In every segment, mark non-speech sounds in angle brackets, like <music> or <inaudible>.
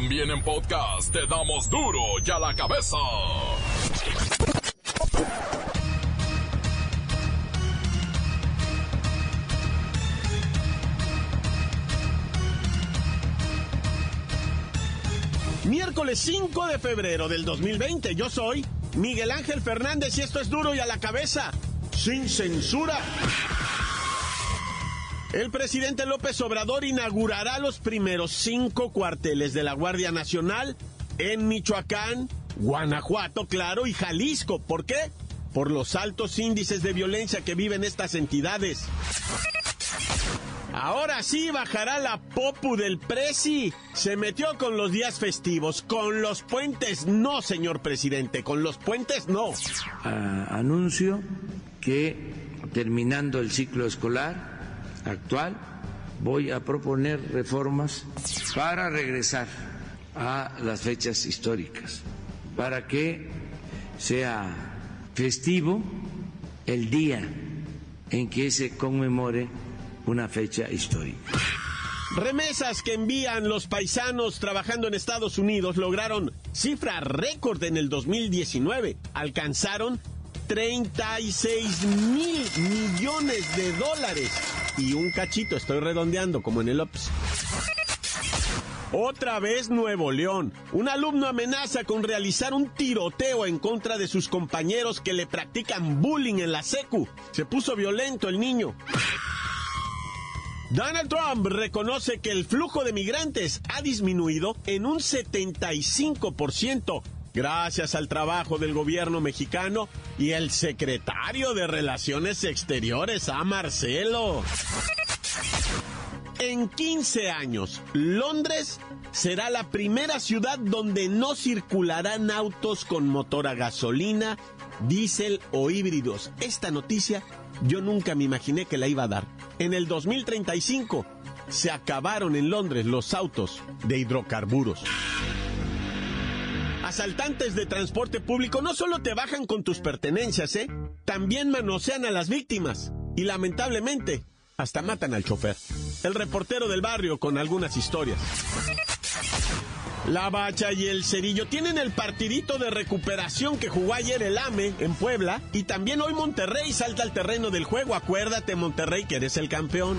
También en podcast te damos duro y a la cabeza. Miércoles 5 de febrero del 2020, yo soy Miguel Ángel Fernández y esto es duro y a la cabeza, sin censura. El presidente López Obrador inaugurará los primeros cinco cuarteles de la Guardia Nacional en Michoacán, Guanajuato, claro, y Jalisco. ¿Por qué? Por los altos índices de violencia que viven estas entidades. Ahora sí bajará la popu del presi. Se metió con los días festivos, con los puentes no, señor presidente, con los puentes no. Ah, anuncio que terminando el ciclo escolar actual voy a proponer reformas para regresar a las fechas históricas, para que sea festivo el día en que se conmemore una fecha histórica. Remesas que envían los paisanos trabajando en Estados Unidos lograron cifra récord en el 2019. Alcanzaron 36 mil millones de dólares. Y un cachito, estoy redondeando como en el OPS. Otra vez Nuevo León. Un alumno amenaza con realizar un tiroteo en contra de sus compañeros que le practican bullying en la secu. Se puso violento el niño. Donald Trump reconoce que el flujo de migrantes ha disminuido en un 75% gracias al trabajo del gobierno mexicano y el secretario de Relaciones Exteriores, a Marcelo. En 15 años, Londres será la primera ciudad donde no circularán autos con motor a gasolina, diésel o híbridos. Esta noticia yo nunca me imaginé que la iba a dar. En el 2035 se acabaron en Londres los autos de hidrocarburos. Asaltantes de transporte público no solo te bajan con tus pertenencias, ¿eh? También manosean a las víctimas. Y lamentablemente, hasta matan al chofer. El reportero del barrio con algunas historias. La Bacha y el Cerillo tienen el partidito de recuperación que jugó ayer el AME en Puebla y también hoy Monterrey salta al terreno del juego. Acuérdate Monterrey que eres el campeón.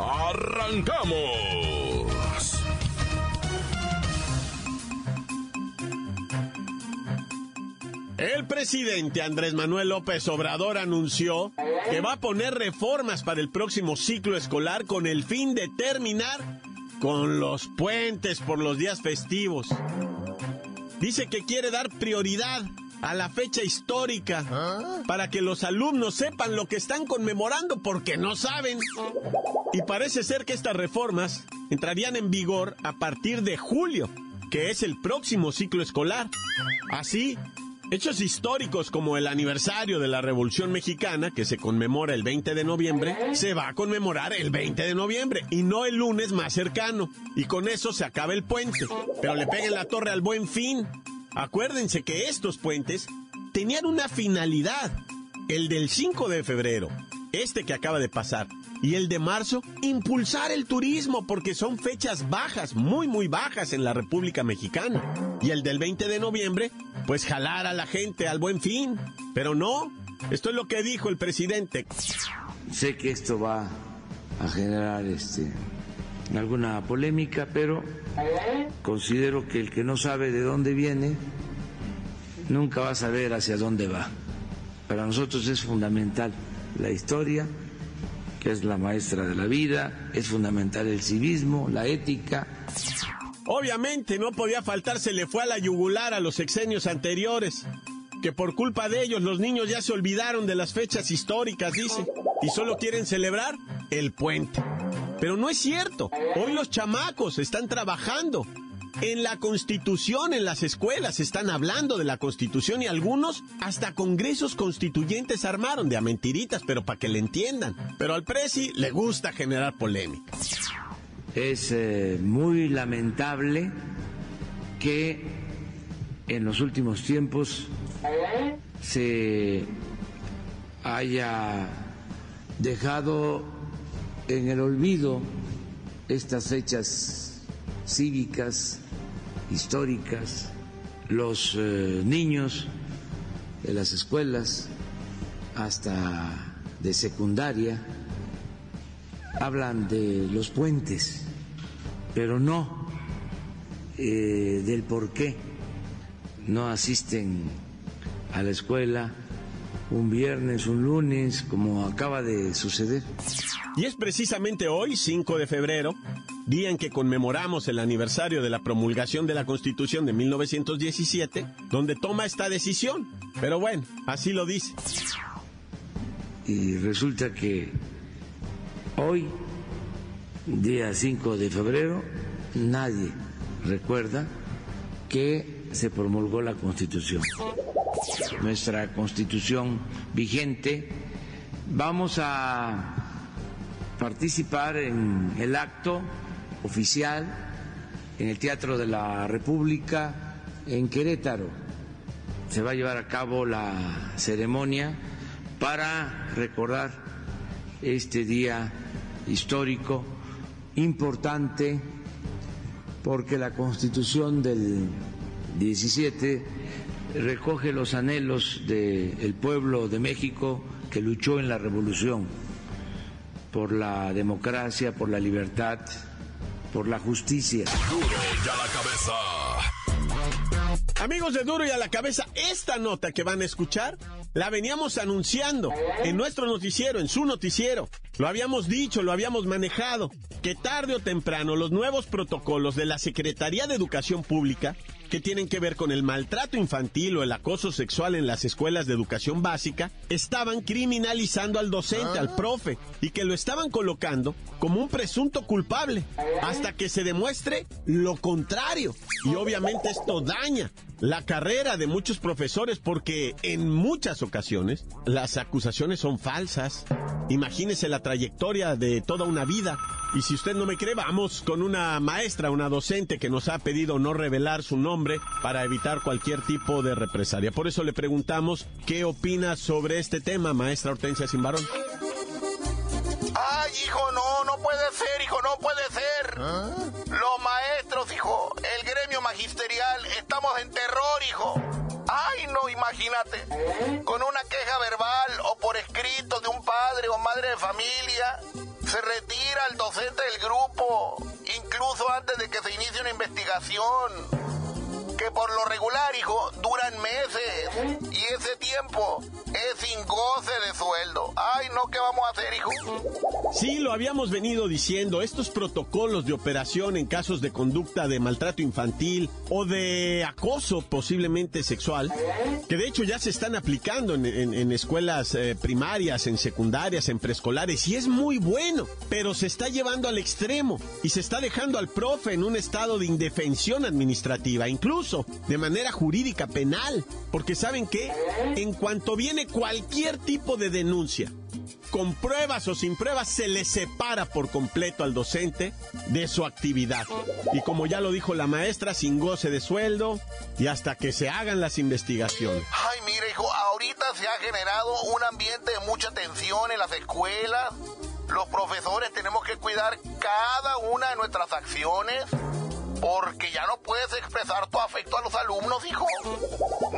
¡Arrancamos! El presidente Andrés Manuel López Obrador anunció que va a poner reformas para el próximo ciclo escolar con el fin de terminar con los puentes por los días festivos. Dice que quiere dar prioridad a la fecha histórica para que los alumnos sepan lo que están conmemorando porque no saben. Y parece ser que estas reformas entrarían en vigor a partir de julio, que es el próximo ciclo escolar. Así, Hechos históricos como el aniversario de la Revolución Mexicana, que se conmemora el 20 de noviembre, se va a conmemorar el 20 de noviembre y no el lunes más cercano. Y con eso se acaba el puente. Pero le peguen la torre al buen fin. Acuérdense que estos puentes tenían una finalidad. El del 5 de febrero, este que acaba de pasar, y el de marzo, impulsar el turismo porque son fechas bajas, muy muy bajas en la República Mexicana. Y el del 20 de noviembre, pues jalar a la gente al buen fin. Pero no, esto es lo que dijo el presidente. Sé que esto va a generar este alguna polémica, pero considero que el que no sabe de dónde viene nunca va a saber hacia dónde va. Para nosotros es fundamental la historia, que es la maestra de la vida, es fundamental el civismo, la ética. Obviamente no podía faltar, se le fue a la yugular a los sexenios anteriores, que por culpa de ellos los niños ya se olvidaron de las fechas históricas, dice, y solo quieren celebrar el puente. Pero no es cierto, hoy los chamacos están trabajando En la Constitución, en las escuelas, están hablando de la Constitución y algunos hasta congresos constituyentes armaron de a mentiritas, pero para que le entiendan. Pero al Presi le gusta generar polémica. Es eh, muy lamentable que en los últimos tiempos se haya dejado en el olvido estas fechas cívicas, históricas, los eh, niños de las escuelas hasta de secundaria hablan de los puentes, pero no eh, del por qué no asisten a la escuela un viernes, un lunes, como acaba de suceder. Y es precisamente hoy, 5 de febrero, día en que conmemoramos el aniversario de la promulgación de la Constitución de 1917, donde toma esta decisión. Pero bueno, así lo dice. Y resulta que hoy, día 5 de febrero, nadie recuerda que se promulgó la Constitución. Nuestra Constitución vigente. Vamos a participar en el acto oficial en el Teatro de la República en Querétaro. Se va a llevar a cabo la ceremonia para recordar este día histórico, importante, porque la constitución del 17 recoge los anhelos del pueblo de México que luchó en la revolución por la democracia, por la libertad, por la justicia. Duro ya la cabeza. Amigos de Duro y a la cabeza, esta nota que van a escuchar la veníamos anunciando en nuestro noticiero, en su noticiero. Lo habíamos dicho, lo habíamos manejado, que tarde o temprano los nuevos protocolos de la Secretaría de Educación Pública que tienen que ver con el maltrato infantil o el acoso sexual en las escuelas de educación básica, estaban criminalizando al docente, al profe, y que lo estaban colocando como un presunto culpable, hasta que se demuestre lo contrario. Y obviamente esto daña la carrera de muchos profesores porque en muchas ocasiones las acusaciones son falsas. Imagínese la trayectoria de toda una vida. Y si usted no me cree, vamos con una maestra, una docente que nos ha pedido no revelar su nombre para evitar cualquier tipo de represalia. Por eso le preguntamos qué opina sobre este tema, maestra Hortensia Simbarón. Ay, hijo, no, no puede ser, hijo, no puede ser. Los maestros, hijo, el gremio magisterial, estamos en terror, hijo. Ay, no, imagínate, con una queja verbal o por escrito de un padre o madre de familia, se retira el docente del grupo, incluso antes de que se inicie una investigación que por lo regular, hijo, duran meses. Y ese tiempo es sin goce de sueldo. Ay, no, ¿qué vamos a hacer, hijo? Sí, lo habíamos venido diciendo, estos protocolos de operación en casos de conducta de maltrato infantil o de acoso posiblemente sexual, que de hecho ya se están aplicando en, escuelas eh, primarias, en secundarias, en preescolares, y es muy bueno, pero se está llevando al extremo y se está dejando al profe en un estado de indefensión administrativa, incluso de manera jurídica penal, porque saben que en cuanto viene cualquier tipo de denuncia, con pruebas o sin pruebas, se le separa por completo al docente de su actividad. Y como ya lo dijo la maestra, sin goce de sueldo y hasta que se hagan las investigaciones. Ay, mire, hijo, ahorita se ha generado un ambiente de mucha tensión en las escuelas. Los profesores tenemos que cuidar cada una de nuestras acciones porque ya no puedes expresar tu afecto a los alumnos, hijo.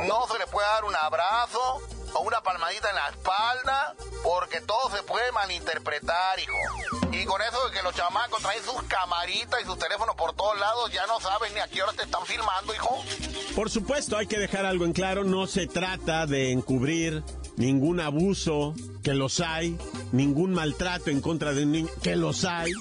No se le puede dar un abrazo o una palmadita en la espalda, porque todo se puede malinterpretar, hijo. Y con eso de que los chamacos traen sus camaritas y sus teléfonos por todos lados, ya no sabes ni a qué hora te están filmando, hijo. Por supuesto, hay que dejar algo en claro, no se trata de encubrir ningún abuso, que los hay, ningún maltrato en contra de un niño, que los hay,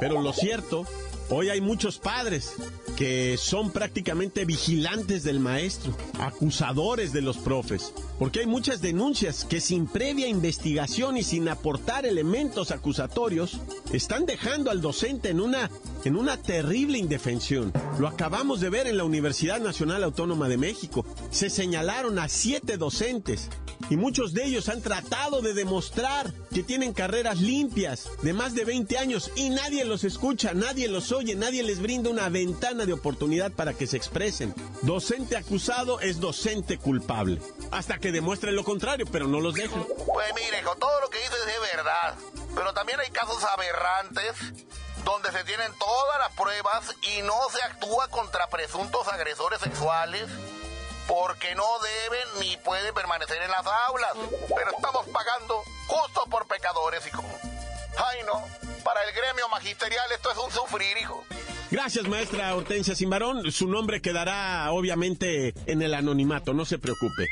pero lo cierto Hoy hay muchos padres que son prácticamente vigilantes del maestro, acusadores de los profes, porque hay muchas denuncias que sin previa investigación y sin aportar elementos acusatorios están dejando al docente en una en una terrible indefensión. Lo acabamos de ver en la Universidad Nacional Autónoma de México. Se señalaron a siete docentes y muchos de ellos han tratado de demostrar que tienen carreras limpias de más de 20 años y nadie los escucha, nadie los oye, nadie les brinda una ventana de oportunidad para que se expresen. Docente acusado es docente culpable. Hasta que demuestren lo contrario, pero no los dejan. Pues mire, con todo lo que dices es verdad, pero también hay casos aberrantes donde se tienen todas las pruebas y no se actúa contra presuntos agresores sexuales porque no deben ni pueden permanecer en las aulas. Pero estamos pagando justo por pecadores, hijo. Ay, no. Para el gremio magisterial esto es un sufrir, hijo. Gracias, maestra Hortensia Simbarón. Su nombre quedará obviamente en el anonimato, no se preocupe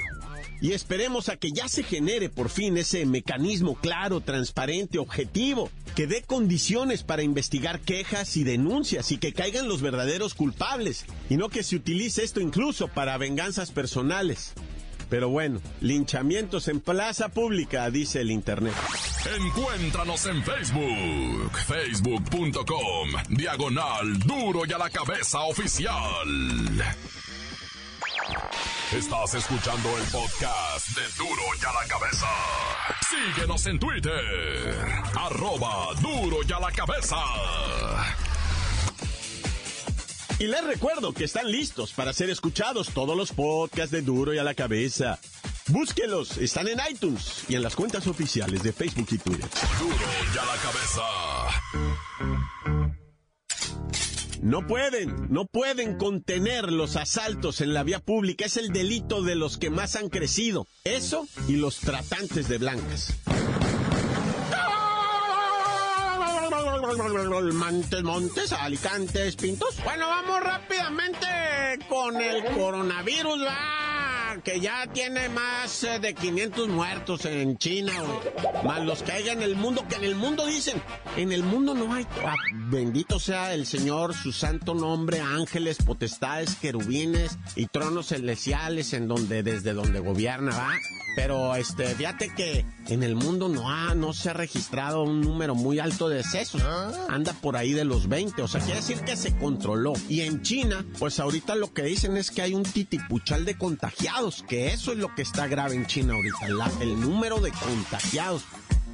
y esperemos a que ya se genere por fin ese mecanismo claro, transparente, objetivo, que dé condiciones para investigar quejas y denuncias y que caigan los verdaderos culpables, y no que se utilice esto incluso para venganzas personales. Pero bueno, linchamientos en plaza pública, dice el Internet. Encuéntranos en Facebook, facebook.com, diagonal duro y a la cabeza oficial. Estás escuchando el podcast de Duro y a la Cabeza. Síguenos en Twitter. Arroba Duro y a la Cabeza. Y les recuerdo que están listos para ser escuchados todos los podcasts de Duro y a la Cabeza. Búsquelos, están en iTunes y en las cuentas oficiales de Facebook y Twitter. Duro y a la Cabeza. No pueden, no pueden contener los asaltos en la vía pública. Es el delito de los que más han crecido. Eso y los tratantes de blancas. Montes, Montes, Alicantes, Pintos. Bueno, vamos rápidamente con el coronavirus, va que ya tiene más eh, de 500 muertos en China, Más los que hay en el mundo, que en el mundo dicen, en el mundo no hay. Ah, bendito sea el Señor, su santo nombre, ángeles, potestades, querubines y tronos celestiales en donde, desde donde gobierna, va. Pero este, fíjate que en el mundo no ha, no se ha registrado un número muy alto de decesos. Anda por ahí de los 20. O sea, quiere decir que se controló. Y en China, pues ahorita lo que dicen es que hay un titipuchal de contagiados. Que eso es lo que está grave en China ahorita. el número de contagiados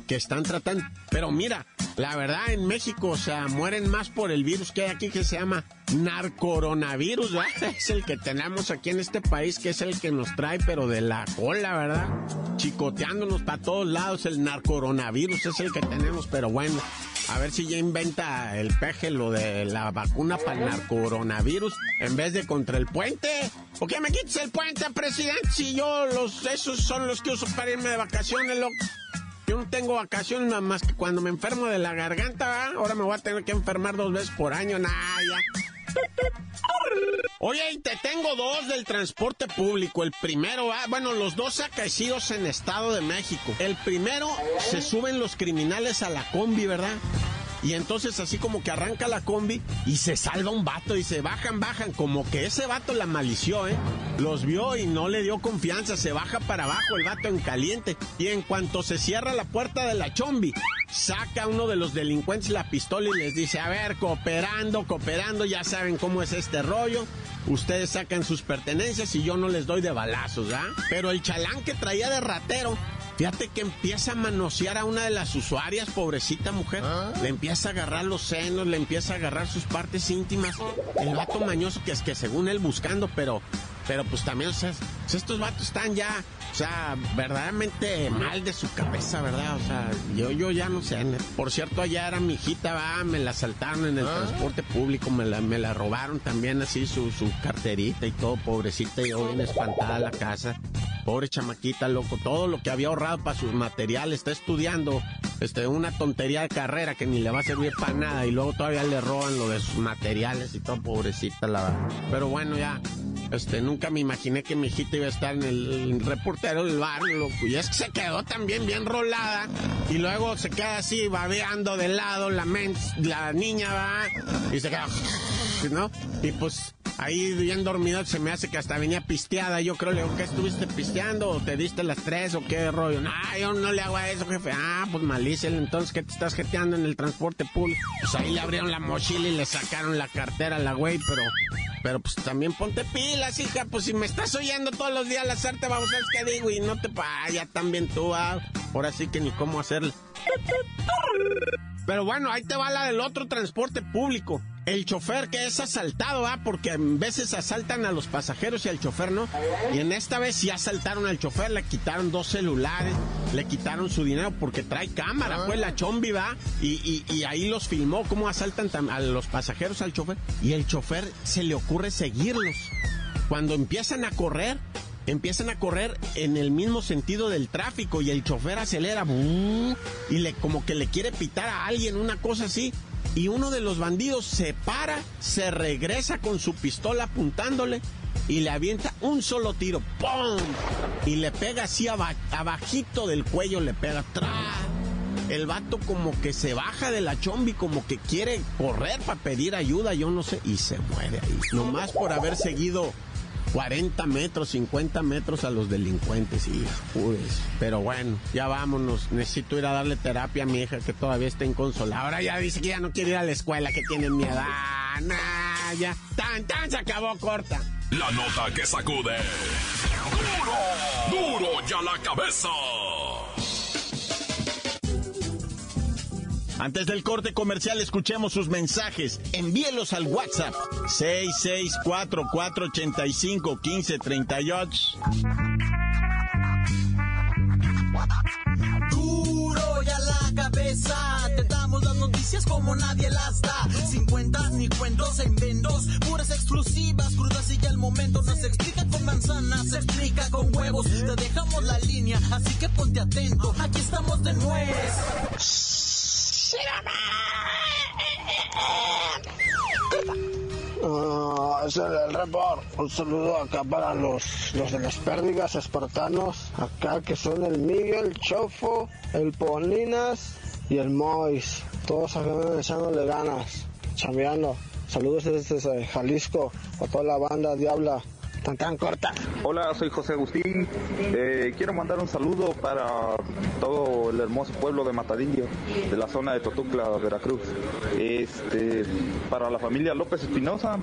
que están tratando. Pero mira, la verdad en México, o sea, mueren más por el virus que hay aquí que se llama narcoronavirus, ¿verdad? <laughs> Es el que tenemos aquí en este país, que es el que nos trae, pero de la cola, ¿verdad? Chicoteándonos para todos lados, el narcoronavirus es el que tenemos, pero bueno, a ver si ya inventa el peje lo de la vacuna para el narcoronavirus en vez de contra el puente. ¿Por qué me quites el puente, presidente? Si yo los, esos son los que uso para irme de vacaciones, loco. Yo no tengo vacaciones nada más que cuando me enfermo de la garganta. Ahora me voy a tener que enfermar dos veces por año, nada. Oye, y te tengo dos del transporte público. El primero, ah, bueno, los dos acaecidos en Estado de México. El primero, se suben los criminales a la combi, ¿verdad? Y entonces así como que arranca la combi y se salva un vato y se bajan, bajan, como que ese vato la malició, ¿eh? Los vio y no le dio confianza, se baja para abajo el vato en caliente. Y en cuanto se cierra la puerta de la chombi, saca uno de los delincuentes la pistola y les dice, a ver, cooperando, cooperando, ya saben cómo es este rollo. Ustedes sacan sus pertenencias y yo no les doy de balazos, ¿ah? Pero el chalán que traía de ratero Fíjate que empieza a manosear a una de las usuarias, pobrecita mujer. ¿Ah? Le empieza a agarrar los senos, le empieza a agarrar sus partes íntimas. El vato mañoso que es que según él buscando, pero, pero pues también, o sea, estos vatos están ya, o sea, verdaderamente mal de su cabeza, ¿verdad? O sea, yo, yo ya no sé. Por cierto, allá era mi hijita, va, me la asaltaron en el ¿Ah? transporte público, me la, me la robaron también así su, su carterita y todo, pobrecita, y yo bien espantada a la casa. Pobre chamaquita, loco, todo lo que había ahorrado para sus materiales, está estudiando este, una tontería de carrera que ni le va a servir para nada y luego todavía le roban lo de sus materiales y todo, pobrecita la verdad. Pero bueno, ya, este, nunca me imaginé que mi hijita iba a estar en el, reportero del barrio. Y es que se quedó también bien rolada. Y luego se queda así, babeando de lado, la, la niña va, y se queda, ¿no? Y pues ahí bien dormido, se me hace que hasta venía pisteada. Yo creo, le digo, ¿qué estuviste pisteando? ¿O te diste las tres o qué rollo? No, yo no le hago a eso, jefe. Ah, pues malícelo, entonces, ¿qué te estás jeteando en el transporte público? Pues ahí le abrieron la mochila y le sacaron la cartera a la güey, pero... Pero pues también ponte pilas, hija, pues si me estás oyendo todos los días la te vamos a ver qué digo y no te vaya también tú, ah, ahora sí que ni cómo hacerle. Pero bueno, ahí te va la del otro transporte público. El chofer que es asaltado, ¿ah? Porque a veces asaltan a los pasajeros y al chofer no. Y en esta vez sí asaltaron al chofer, le quitaron dos celulares, le quitaron su dinero porque trae cámara, pues la chombi va y, y, ahí los filmó cómo asaltan a los pasajeros al chofer. Y el chofer se le ocurre seguirlos. Cuando empiezan a correr, empiezan a correr en el mismo sentido del tráfico y el chofer acelera y le como que le quiere pitar a alguien una cosa así y uno de los bandidos se para, se regresa con su pistola apuntándole y le avienta un solo tiro, ¡pum! y le pega así abajito del cuello, le pega ¡tra! El vato como que se baja de la chombi, como que quiere correr para pedir ayuda, yo no sé, y se muere ahí. Nomás por haber seguido 40 metros, 50 metros a los delincuentes, y Pero bueno, ya vámonos. Necesito ir a darle terapia a mi hija que todavía está inconsolada. Ahora ya dice que ya no quiere ir a la escuela, que tiene miedo. Ah, ya. Tan, tan, se acabó corta. La nota que sacude. ¡Duro! ¡Duro ya la cabeza! Antes del corte comercial, escuchemos sus mensajes. Envíelos al WhatsApp 664-485-1538. Duro ya la cabeza, te damos las noticias como nadie las da. Sin cuentas ni cuentos en vendos, puras exclusivas, crudas y ya el momento. No se explica con manzanas, se explica con huevos. Te dejamos la línea, así que ponte atento. Aquí estamos de nuevo. Es el, report. Un saludo acá para los, los de las pérdidas espartanos. Acá que son el Miguel, Chofo, el Polinas y el Mois. Todos acá echándole ganas, chambeando. Saludos desde Jalisco, a toda la banda Diabla tan tan corta. Hola, soy José Agustín. Eh, quiero mandar un saludo para todo el hermoso pueblo de Matadillo, de la zona de Totucla, Veracruz. Este, para la familia López Espinosa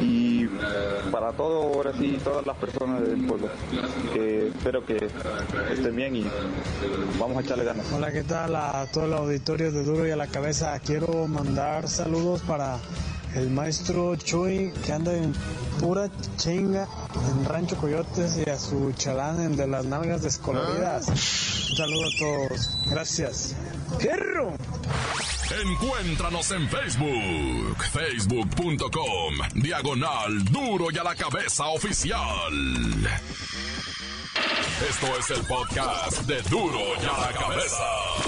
y para todo, ahora sí, todas las personas del pueblo. espero que estén bien y vamos a echarle ganas. Hola, ¿qué tal a todo el auditorio de Duro y a la Cabeza? Quiero mandar saludos para el maestro Chuy que anda en pura chinga en Rancho Coyotes y a su chalán en de las nalgas descoloridas. Un saludo a todos. Gracias. ¡Perro! Encuéntranos en Facebook, facebook.com, diagonal duro y a la cabeza oficial. Esto es el podcast de duro y a la cabeza.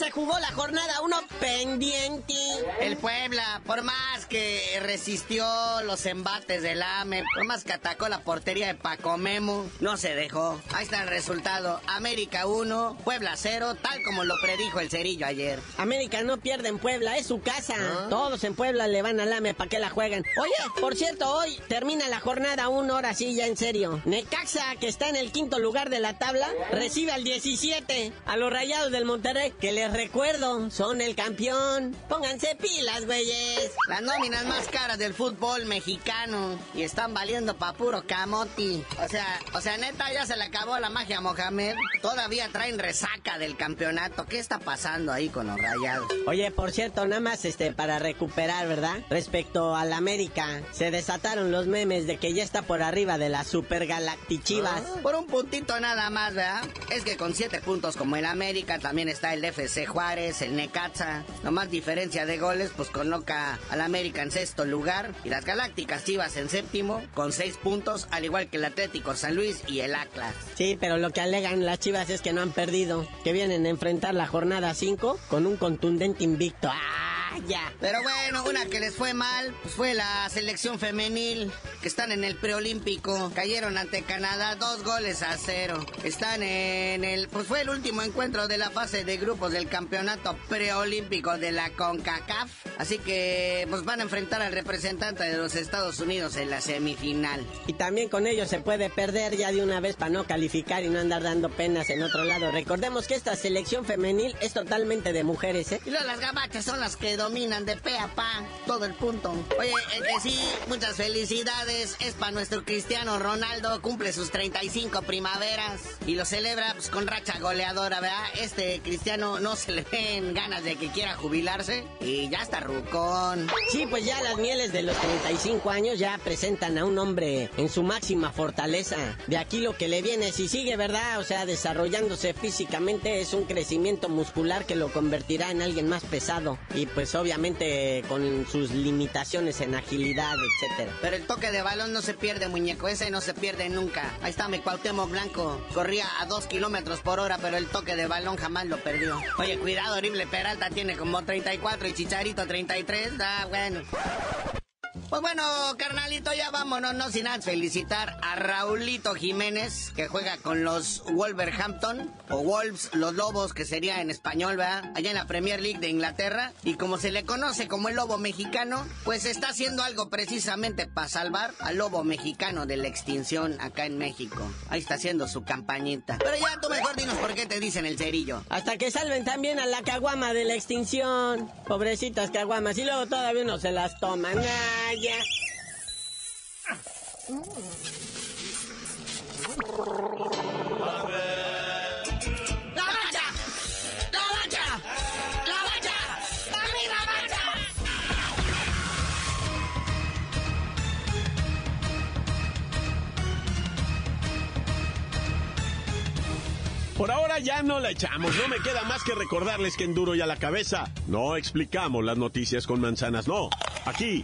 jugó la jornada 1 pendiente. El Puebla, por más que resistió los embates del AME, por más que atacó la portería de Paco Memo, no se dejó. Ahí está el resultado. América 1, Puebla 0, tal como lo predijo el Cerillo ayer. América no pierde en Puebla, es su casa. ¿Ah? Todos en Puebla le van al AME para que la jueguen. Oye, por cierto, hoy termina la jornada 1, hora sí, ya en serio. Necaxa, que está en el quinto lugar de la tabla, recibe al 17 a los rayados del Monterrey, que les recuerdo, son el campeón. Pónganse pilas, güeyes. Las nóminas más caras del fútbol mexicano. Y están valiendo pa' puro camoti. O sea, o sea, neta, ya se le acabó la magia a Mohamed. Todavía traen resaca del campeonato. ¿Qué está pasando ahí con los rayados? Oye, por cierto, nada más este, para recuperar, ¿verdad? Respecto al América, se desataron los memes de que ya está por arriba de las Super Galactichivas. Ah, por un puntito nada más, ¿verdad? Es que con siete puntos como el América, también está el FC Juárez, el Necaxa. No más diferencia de goles, pues coloca al América en sexto lugar y las Galácticas Chivas en séptimo con seis puntos, al igual que el Atlético San Luis y el Atlas. Sí, pero lo que alegan las Chivas es que no han perdido, que vienen a enfrentar la jornada 5 con un contundente invicto. ¡Ah! Vaya. Pero bueno, una que les fue mal, pues fue la selección femenil, que están en el preolímpico. Cayeron ante Canadá dos goles a cero. Están en el, pues fue el último encuentro de la fase de grupos del campeonato preolímpico de la CONCACAF. Así que, pues van a enfrentar al representante de los Estados Unidos en la semifinal. Y también con ellos se puede perder ya de una vez para no calificar y no andar dando penas en otro lado. Recordemos que esta selección femenil es totalmente de mujeres, ¿eh? Y luego las gabachas son las que dominan de pe a pa todo el punto. Oye, el que sí, muchas felicidades es para nuestro Cristiano Ronaldo, cumple sus 35 primaveras y lo celebra pues, con racha goleadora, ¿verdad? Este Cristiano no se le ven ganas de que quiera jubilarse y ya está rucón. Sí, pues ya las mieles de los 35 años ya presentan a un hombre en su máxima fortaleza. De aquí lo que le viene, si sigue, ¿verdad? O sea, desarrollándose físicamente es un crecimiento muscular que lo convertirá en alguien más pesado y pues obviamente con sus limitaciones en agilidad, etcétera. Pero el toque de balón no se pierde, muñeco, ese no se pierde nunca. Ahí está mi Cuauhtémoc Blanco, corría a 2 kilómetros por hora, pero el toque de balón jamás lo perdió. Oye, cuidado, horrible, Peralta tiene como 34 y Chicharito 33, ah, bueno. Pues bueno, carnalito, ya vámonos, no sin antes felicitar a Raulito Jiménez, que juega con los Wolverhampton, o Wolves, los Lobos, que sería en español, ¿verdad? Allá en la Premier League de Inglaterra. Y como se le conoce como el Lobo Mexicano, pues está haciendo algo precisamente para salvar al Lobo Mexicano de la extinción acá en México. Ahí está haciendo su campañita. Pero ya tú mejor dinos por qué te dicen el cerillo. Hasta que salven también a la caguama de la extinción. Pobrecitas caguamas. Y luego todavía no se las toman. Ya. ¡La bacha! ¡La bacha! ¡La bacha! ¡Arriba, bacha! Por ahora ya no la echamos. No me queda más que recordarles que en Duro y a la cabeza no explicamos las noticias con manzanas, no. Aquí